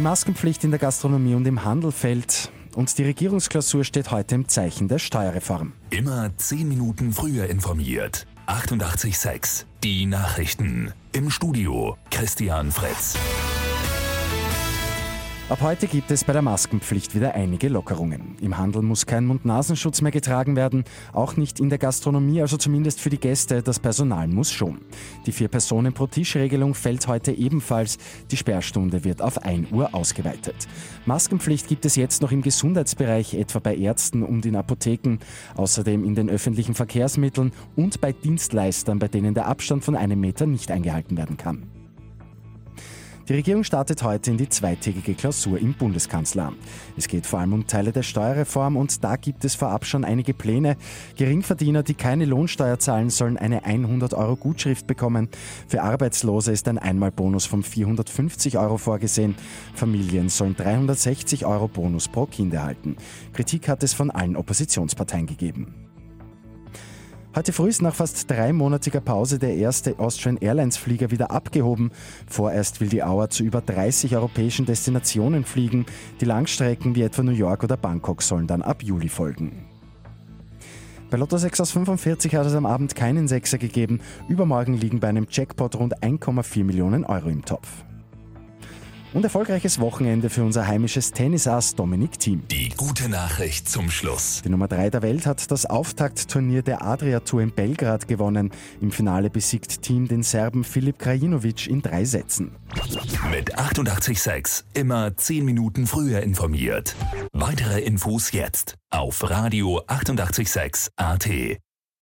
Die Maskenpflicht in der Gastronomie und im Handel fällt und die Regierungsklausur steht heute im Zeichen der Steuerreform. Immer zehn Minuten früher informiert. 88.6 Die Nachrichten. Im Studio Christian Fritz. Ab heute gibt es bei der Maskenpflicht wieder einige Lockerungen. Im Handel muss kein Mund-Nasenschutz mehr getragen werden, auch nicht in der Gastronomie, also zumindest für die Gäste, das Personal muss schon. Die vier Personen pro Tisch-Regelung fällt heute ebenfalls, die Sperrstunde wird auf 1 Uhr ausgeweitet. Maskenpflicht gibt es jetzt noch im Gesundheitsbereich, etwa bei Ärzten und in Apotheken, außerdem in den öffentlichen Verkehrsmitteln und bei Dienstleistern, bei denen der Abstand von einem Meter nicht eingehalten werden kann. Die Regierung startet heute in die zweitägige Klausur im Bundeskanzleramt. Es geht vor allem um Teile der Steuerreform und da gibt es vorab schon einige Pläne. Geringverdiener, die keine Lohnsteuer zahlen, sollen eine 100 Euro Gutschrift bekommen. Für Arbeitslose ist ein Einmalbonus von 450 Euro vorgesehen. Familien sollen 360 Euro Bonus pro Kind erhalten. Kritik hat es von allen Oppositionsparteien gegeben. Heute früh ist nach fast dreimonatiger Pause der erste Austrian Airlines Flieger wieder abgehoben. Vorerst will die Auer zu über 30 europäischen Destinationen fliegen. Die Langstrecken wie etwa New York oder Bangkok sollen dann ab Juli folgen. Bei Lotto 6 aus 45 hat es am Abend keinen Sechser gegeben. Übermorgen liegen bei einem Jackpot rund 1,4 Millionen Euro im Topf. Und erfolgreiches Wochenende für unser heimisches Tennisass Dominik Thiem. Die gute Nachricht zum Schluss. Die Nummer 3 der Welt hat das Auftaktturnier der Adria Tour in Belgrad gewonnen. Im Finale besiegt Team den Serben Filip Krajinovic in drei Sätzen. Mit 886 immer 10 Minuten früher informiert. Weitere Infos jetzt auf Radio 886 AT.